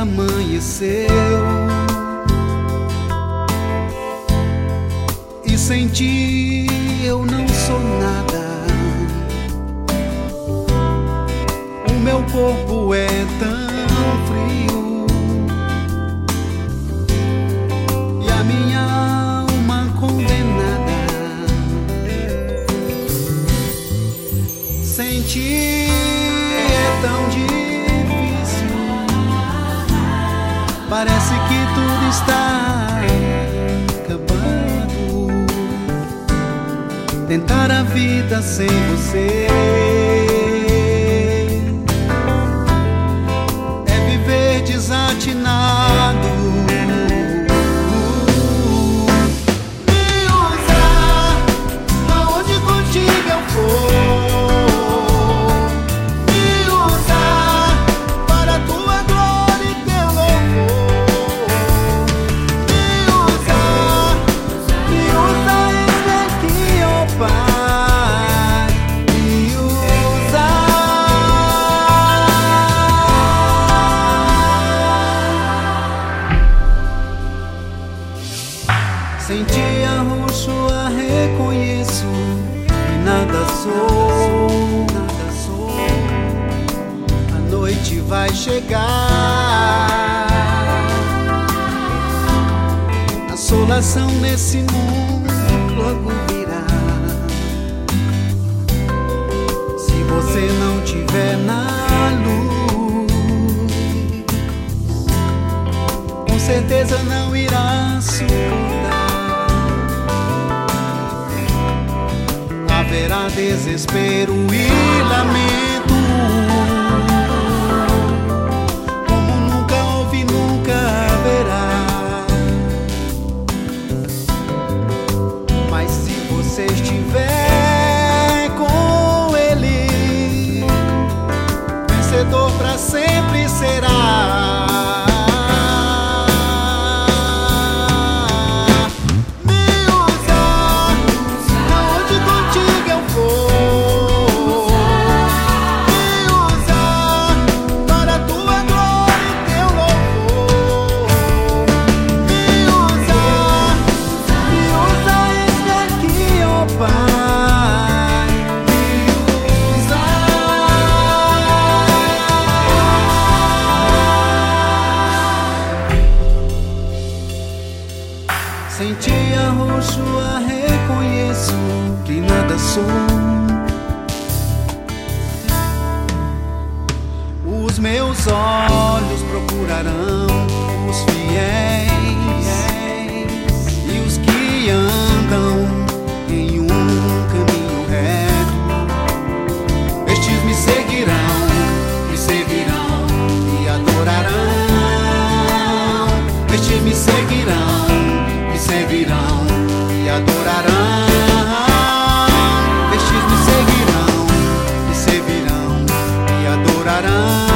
amanheceu e sem ti eu não sou nada. O meu corpo é tão frio e a minha alma condenada. Sem ti está acabando. Tentar a vida sem você é viver desatinado. Sem ti arroxo a reconheço que nada sou, nada sou. A noite vai chegar, a solação nesse mundo logo virá. Se você não tiver na luz, com certeza não irá suportar. Haverá desespero e lamento, Sem ti arroxo a reconheço que nada sou. Os meus olhos procurarão Ceará.